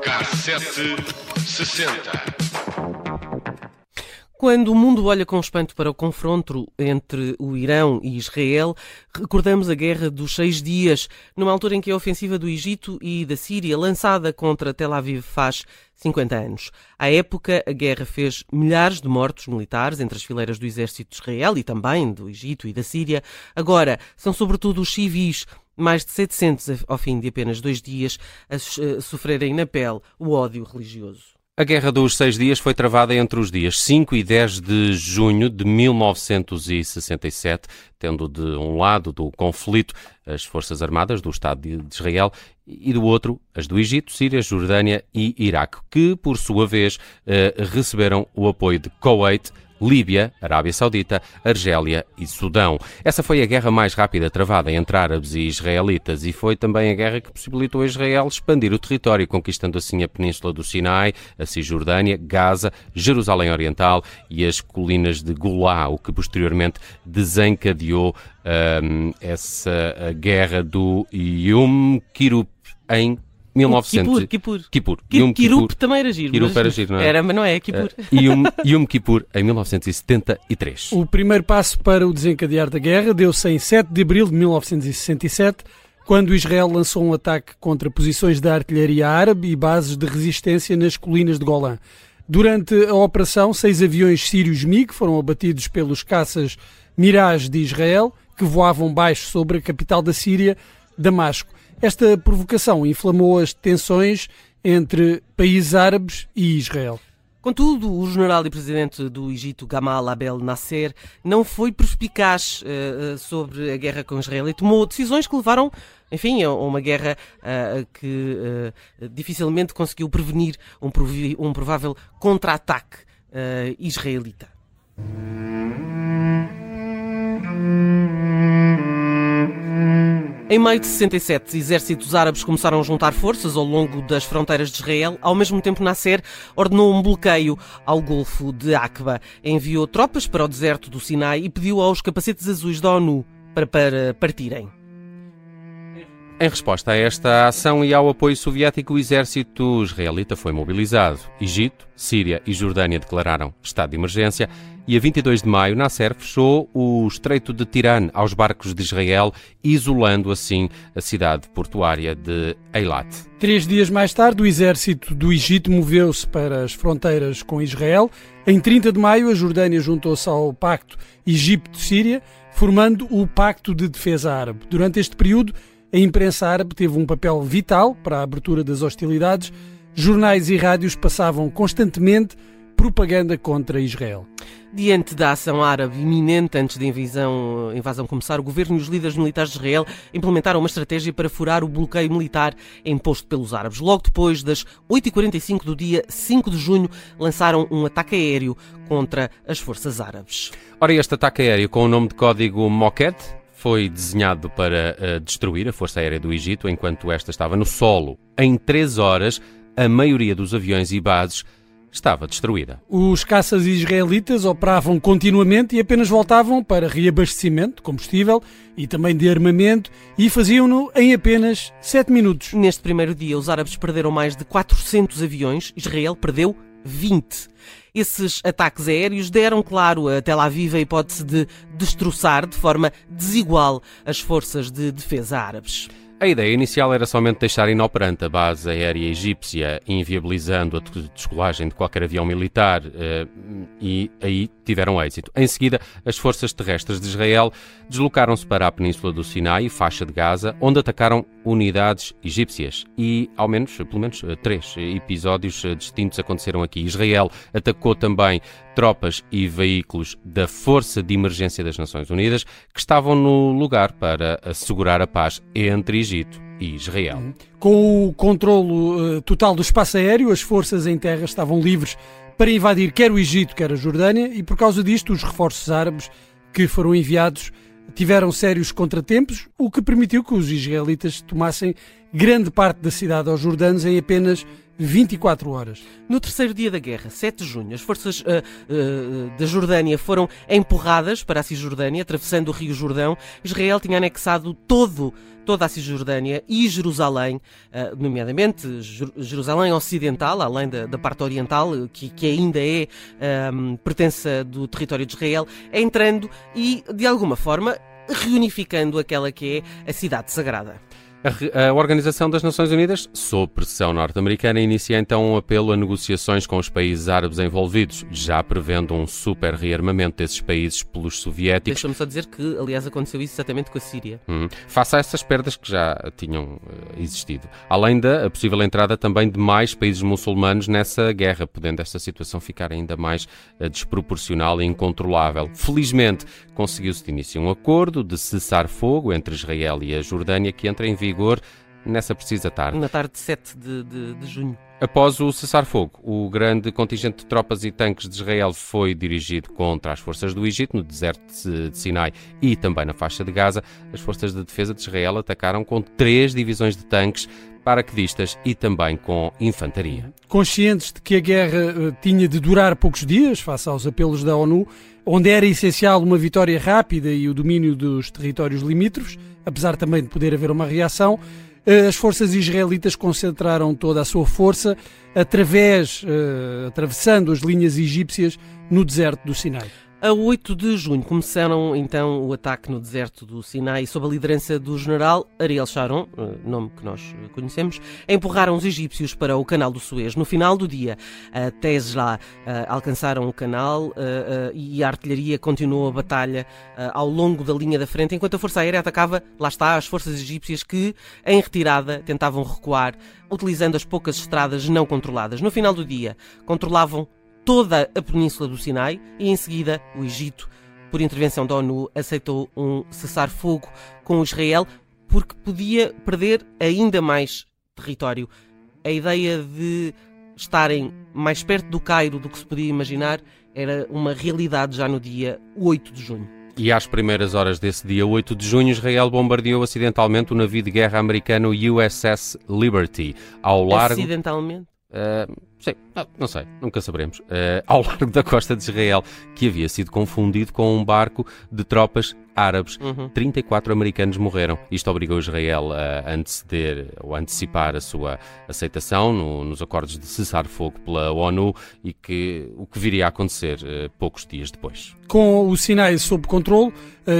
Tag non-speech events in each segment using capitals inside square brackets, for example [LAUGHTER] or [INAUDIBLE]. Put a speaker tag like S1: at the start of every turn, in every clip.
S1: Cassete 60.
S2: Quando o mundo olha com espanto para o confronto entre o Irão e Israel, recordamos a Guerra dos Seis Dias, numa altura em que a ofensiva do Egito e da Síria, lançada contra Tel Aviv, faz 50 anos. À época, a guerra fez milhares de mortos militares entre as fileiras do exército de Israel e também do Egito e da Síria. Agora, são sobretudo os civis mais de 700 ao fim de apenas dois dias a sofrerem na pele o ódio religioso.
S3: A Guerra dos Seis Dias foi travada entre os dias 5 e 10 de junho de 1967, tendo de um lado do conflito as Forças Armadas do Estado de Israel e do outro as do Egito, Síria, Jordânia e Iraque, que, por sua vez, eh, receberam o apoio de Kuwait, Líbia, Arábia Saudita, Argélia e Sudão. Essa foi a guerra mais rápida travada entre árabes e israelitas e foi também a guerra que possibilitou a Israel expandir o território, conquistando assim a península do Sinai, a Cisjordânia, Gaza, Jerusalém Oriental e as colinas de Golá, o que posteriormente desencadeou um, essa guerra do Yom Kirup em 1900...
S2: Kippur, Kippur.
S3: Kippur.
S2: Yom Kippur também era giro.
S3: Kirup era giro, não é?
S2: Era, mas não é, Kippur. Uh,
S3: Yom, Yom Kippur em 1973.
S4: O primeiro passo para o desencadear da guerra deu-se em 7 de abril de 1967, quando Israel lançou um ataque contra posições da artilharia árabe e bases de resistência nas colinas de Golã. Durante a operação, seis aviões sírios MiG foram abatidos pelos caças Mirage de Israel, que voavam baixo sobre a capital da Síria, Damasco. Esta provocação inflamou as tensões entre países árabes e Israel.
S2: Contudo, o general e presidente do Egito, Gamal Abel Nasser, não foi perspicaz uh, sobre a guerra com Israel e tomou decisões que levaram, enfim, a uma guerra uh, que uh, dificilmente conseguiu prevenir um, um provável contra-ataque israelita. Em maio de 67, exércitos árabes começaram a juntar forças ao longo das fronteiras de Israel. Ao mesmo tempo, Nasser ordenou um bloqueio ao Golfo de Aqaba. Enviou tropas para o deserto do Sinai e pediu aos capacetes azuis da ONU para, para partirem.
S3: Em resposta a esta ação e ao apoio soviético, o exército israelita foi mobilizado. Egito, Síria e Jordânia declararam estado de emergência e a 22 de maio Nasser fechou o Estreito de Tirana aos barcos de Israel, isolando assim a cidade portuária de Eilat.
S4: Três dias mais tarde, o exército do Egito moveu-se para as fronteiras com Israel. Em 30 de maio, a Jordânia juntou-se ao Pacto Egito-Síria, formando o Pacto de Defesa Árabe. Durante este período, a imprensa árabe teve um papel vital para a abertura das hostilidades. Jornais e rádios passavam constantemente propaganda contra Israel.
S2: Diante da ação árabe iminente antes da invasão, invasão começar, o governo e os líderes militares de Israel implementaram uma estratégia para furar o bloqueio militar imposto pelos árabes. Logo depois das 8h45 do dia 5 de junho, lançaram um ataque aéreo contra as forças árabes.
S3: Ora, este ataque aéreo com o nome de código Moquette foi desenhado para uh, destruir a Força Aérea do Egito enquanto esta estava no solo. Em três horas, a maioria dos aviões e bases estava destruída.
S4: Os caças israelitas operavam continuamente e apenas voltavam para reabastecimento de combustível e também de armamento e faziam-no em apenas sete minutos.
S2: Neste primeiro dia, os árabes perderam mais de 400 aviões, Israel perdeu 20. Esses ataques aéreos deram, claro, a Tel Aviv a hipótese de destroçar de forma desigual as forças de defesa árabes.
S3: A ideia inicial era somente deixar inoperante a base aérea egípcia, inviabilizando a descolagem de qualquer avião militar, eh, e aí tiveram êxito. Em seguida, as forças terrestres de Israel deslocaram-se para a península do Sinai, faixa de Gaza, onde atacaram unidades egípcias. E, ao menos, pelo menos, eh, três episódios eh, distintos aconteceram aqui. Israel atacou também tropas e veículos da Força de Emergência das Nações Unidas que estavam no lugar para assegurar a paz entre Egito e Israel.
S4: Com o controlo uh, total do espaço aéreo, as forças em terra estavam livres para invadir quer o Egito, quer a Jordânia, e por causa disto, os reforços árabes que foram enviados tiveram sérios contratempos, o que permitiu que os israelitas tomassem grande parte da cidade aos jordanos em apenas 24 horas.
S2: No terceiro dia da guerra, 7 de junho, as forças uh, uh, da Jordânia foram empurradas para a Cisjordânia, atravessando o Rio Jordão. Israel tinha anexado todo toda a Cisjordânia e Jerusalém, uh, nomeadamente Jerusalém Ocidental, além da, da parte oriental, que, que ainda é um, pertença do território de Israel, entrando e, de alguma forma, reunificando aquela que é a cidade sagrada.
S3: A, Organização das Nações Unidas, sob pressão norte-americana, inicia então um apelo a negociações com os países árabes envolvidos, já prevendo um super rearmamento desses países pelos soviéticos.
S2: Deixa-me só dizer que, aliás, aconteceu isso exatamente com a Síria.
S3: Hum, face a essas perdas que já tinham uh, existido. Além da possível entrada também de mais países muçulmanos nessa guerra, podendo esta situação ficar ainda mais uh, desproporcional e incontrolável. Felizmente, conseguiu-se de início um acordo de cessar fogo entre Israel e a Jordânia que entra em vigor vigor nessa precisa tarde.
S2: Na tarde de 7 de, de, de junho.
S3: Após o cessar-fogo, o grande contingente de tropas e tanques de Israel foi dirigido contra as forças do Egito, no deserto de Sinai e também na faixa de Gaza. As forças de defesa de Israel atacaram com três divisões de tanques paraquedistas e também com infantaria.
S4: Conscientes de que a guerra uh, tinha de durar poucos dias, face aos apelos da ONU, onde era essencial uma vitória rápida e o domínio dos territórios limítrofes, apesar também de poder haver uma reação, uh, as forças israelitas concentraram toda a sua força através, uh, atravessando as linhas egípcias no deserto do Sinai.
S2: A 8 de junho começaram então o ataque no deserto do Sinai sob a liderança do general Ariel Sharon, eh, nome que nós conhecemos, empurraram os egípcios para o canal do Suez. No final do dia, até lá eh, alcançaram o canal eh, e a artilharia continuou a batalha ao longo da linha da frente, enquanto a Força Aérea atacava, lá está, as forças egípcias que, em retirada, tentavam recuar, utilizando as poucas estradas não controladas. No final do dia, controlavam toda a península do Sinai e, em seguida, o Egito, por intervenção da ONU, aceitou um cessar-fogo com Israel porque podia perder ainda mais território. A ideia de estarem mais perto do Cairo do que se podia imaginar era uma realidade já no dia 8 de junho.
S3: E às primeiras horas desse dia 8 de junho, Israel bombardeou acidentalmente o navio de guerra americano USS Liberty ao largo.
S2: Acidentalmente? Uh,
S3: sim, não, não, sei, nunca saberemos. Uh, ao [LAUGHS] largo da costa de Israel, que havia sido confundido com um barco de tropas árabes. Uhum. 34 americanos morreram. Isto obrigou Israel a anteceder ou antecipar a sua aceitação no, nos acordos de cessar-fogo pela ONU e que o que viria a acontecer uh, poucos dias depois.
S4: Com o Sinai sob controle,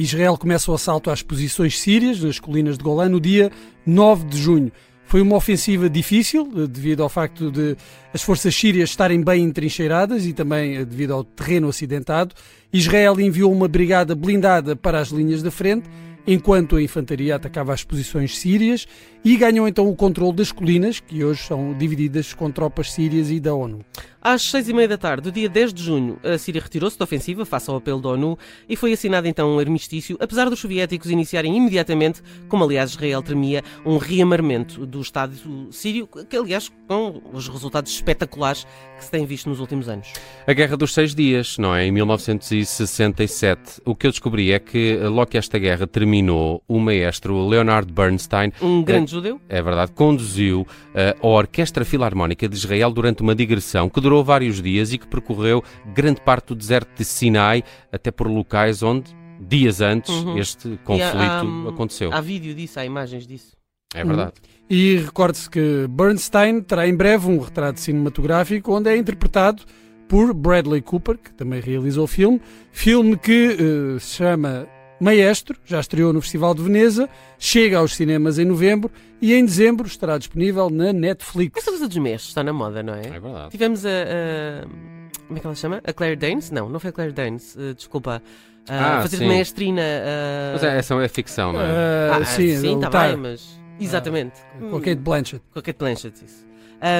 S4: Israel começa o assalto às posições sírias nas colinas de Golã no dia 9 de junho. Foi uma ofensiva difícil, eh, devido ao facto de as forças sírias estarem bem entrincheiradas e também eh, devido ao terreno acidentado. Israel enviou uma brigada blindada para as linhas da frente enquanto a infantaria atacava as posições sírias e ganhou então o controle das colinas, que hoje são divididas com tropas sírias e da ONU.
S2: Às seis e meia da tarde do dia 10 de junho, a Síria retirou-se da ofensiva face ao apelo da ONU e foi assinado então um armistício, apesar dos soviéticos iniciarem imediatamente, como aliás Israel temia, um reamarmento do Estado sírio, que aliás com os resultados espetaculares que se têm visto nos últimos anos.
S3: A Guerra dos Seis Dias, não é? Em 1967. O que eu descobri é que logo que esta guerra terminou, o maestro Leonard Bernstein...
S2: Um grande é, judeu?
S3: É verdade, conduziu uh, a Orquestra Filarmónica de Israel durante uma digressão que durou durou vários dias e que percorreu grande parte do deserto de Sinai, até por locais onde, dias antes, uhum. este conflito há, há, aconteceu.
S2: Há vídeo disso, há imagens disso.
S3: É verdade. Uhum.
S4: E recorde-se que Bernstein terá em breve um retrato cinematográfico onde é interpretado por Bradley Cooper, que também realizou o filme, filme que uh, se chama Maestro, já estreou no Festival de Veneza, chega aos cinemas em novembro e em dezembro estará disponível na Netflix.
S2: Esta coisa dos mestres está na moda, não é?
S3: É verdade.
S2: Tivemos a, a. como é que ela chama? A Claire Danes? Não, não foi a Claire Danes, uh, desculpa. Uh, ah, fazer sim. maestrina. Uh...
S3: Mas é, essa é ficção, não é?
S2: Uh, ah, sim, está bem, mas. Exatamente.
S4: com a Kate Blanchett.
S2: Com a Kate Blanchett, isso.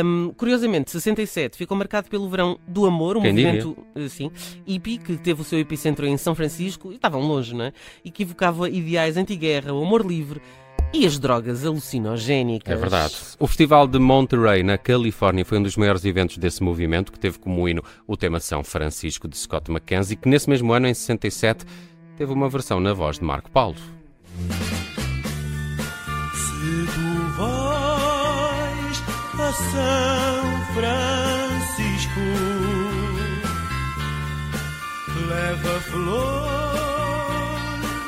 S2: Um, curiosamente, 67 ficou marcado pelo verão do amor, um
S3: Quem
S2: movimento assim, hippie que teve o seu epicentro em São Francisco e estavam longe, não é? E que evocava ideais anti-guerra, o amor livre e as drogas alucinogénicas.
S3: É verdade. O Festival de Monterey, na Califórnia, foi um dos maiores eventos desse movimento, que teve como hino o tema São Francisco de Scott McKenzie, que nesse mesmo ano, em 67, teve uma versão na voz de Marco Paulo.
S5: São Francisco leva flor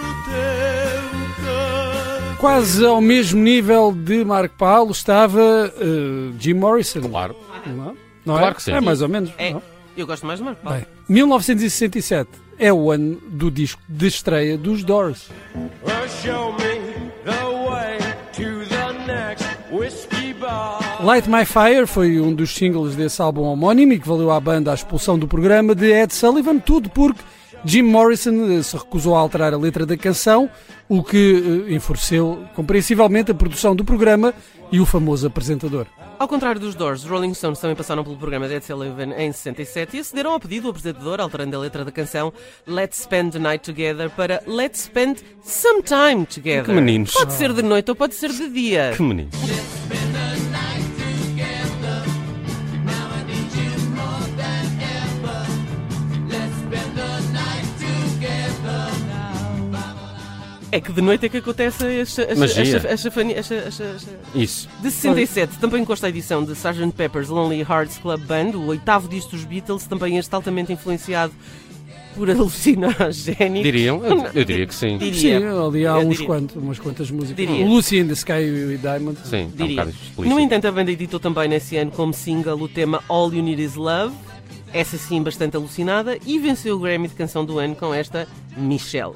S5: no teu canto.
S4: Quase ao mesmo nível de Marco Paulo estava eh, Jim Morrison.
S3: Claro.
S4: Não, não
S3: Claro
S4: é?
S3: que sim.
S4: É mais ou menos.
S2: É,
S4: não?
S2: eu gosto mais de Marco Paulo.
S4: Bem, 1967 é o ano do disco de estreia dos Doors.
S5: Well,
S4: Light My Fire foi um dos singles desse álbum homónimo e que valeu à banda a expulsão do programa de Ed Sullivan, tudo porque Jim Morrison eh, se recusou a alterar a letra da canção, o que eh, enfureceu compreensivelmente a produção do programa e o famoso apresentador.
S2: Ao contrário dos Doors, os Rolling Stones também passaram pelo programa de Ed Sullivan em 67 e acederam ao pedido do apresentador, alterando a letra da canção Let's Spend the Night Together para Let's Spend Some Time Together.
S3: Que meninos.
S2: Pode ser de noite ou pode ser de dia.
S3: Que menino.
S2: É que de noite é que acontece esta, esta,
S3: Magia.
S2: esta, esta, esta-
S3: Isso.
S2: De 67, também consta a edição de Sgt. Pepper's Lonely Hearts Club Band, o oitavo disco dos Beatles, também este altamente influenciado por [LAUGHS] alucinogénicos.
S3: Diriam? Eu, eu diria que sim.
S2: Diria.
S4: Sim, ali há uns quantos, umas quantas músicas.
S2: Diria.
S4: O Lucy in the Sky e Diamond.
S3: Sim, um
S2: Diria.
S3: explícito.
S2: No entanto, a banda editou também nesse ano como single o tema All You Need Is Love, essa sim bastante alucinada, e venceu o Grammy de Canção do Ano com esta Michelle.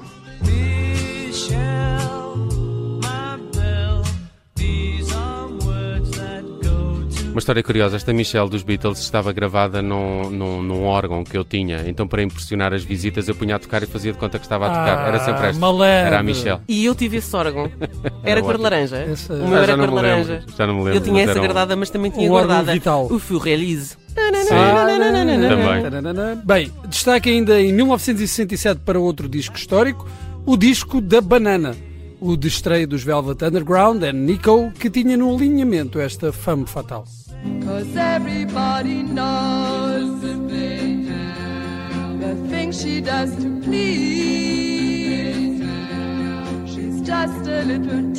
S3: Uma história curiosa, esta Michelle dos Beatles estava gravada num, num, num órgão que eu tinha, então para impressionar as visitas eu punha a tocar e fazia de conta que estava a tocar. Era sempre esta.
S4: malandro.
S3: Era a Michelle.
S2: E eu tive esse órgão. [LAUGHS] Era cor laranja.
S4: Essa-
S2: O meu
S3: Ah,
S2: era cor
S3: lembro,
S2: laranja.
S3: Já não me lembro.
S2: Eu tinha essa
S3: era um-
S2: guardada, mas também tinha
S4: O
S2: guardada
S4: vital.
S2: o Fio Release.
S3: Também.
S4: Bem, destaque ainda em 1967 para outro disco histórico, o disco da Banana, o de estreia dos Velvet Underground and Nico, que tinha no alinhamento esta fama fatal.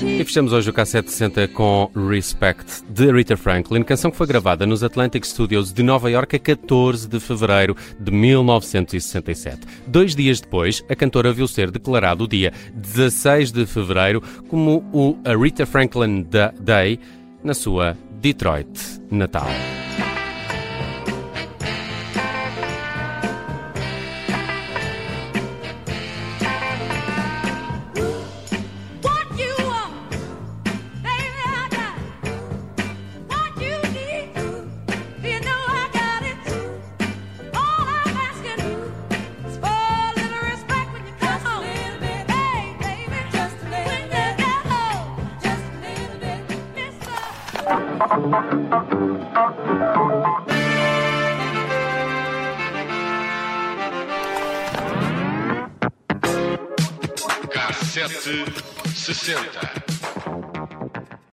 S3: E fechamos hoje o K760 com Respect, de Rita Franklin, canção que foi gravada nos Atlantic Studios de Nova York a 14 de fevereiro de 1967. Dois dias depois, a cantora viu ser declarado o dia 16 de fevereiro como o Rita Franklin Da- Day na sua Detroit natal.
S6: Mister.
S1: K760.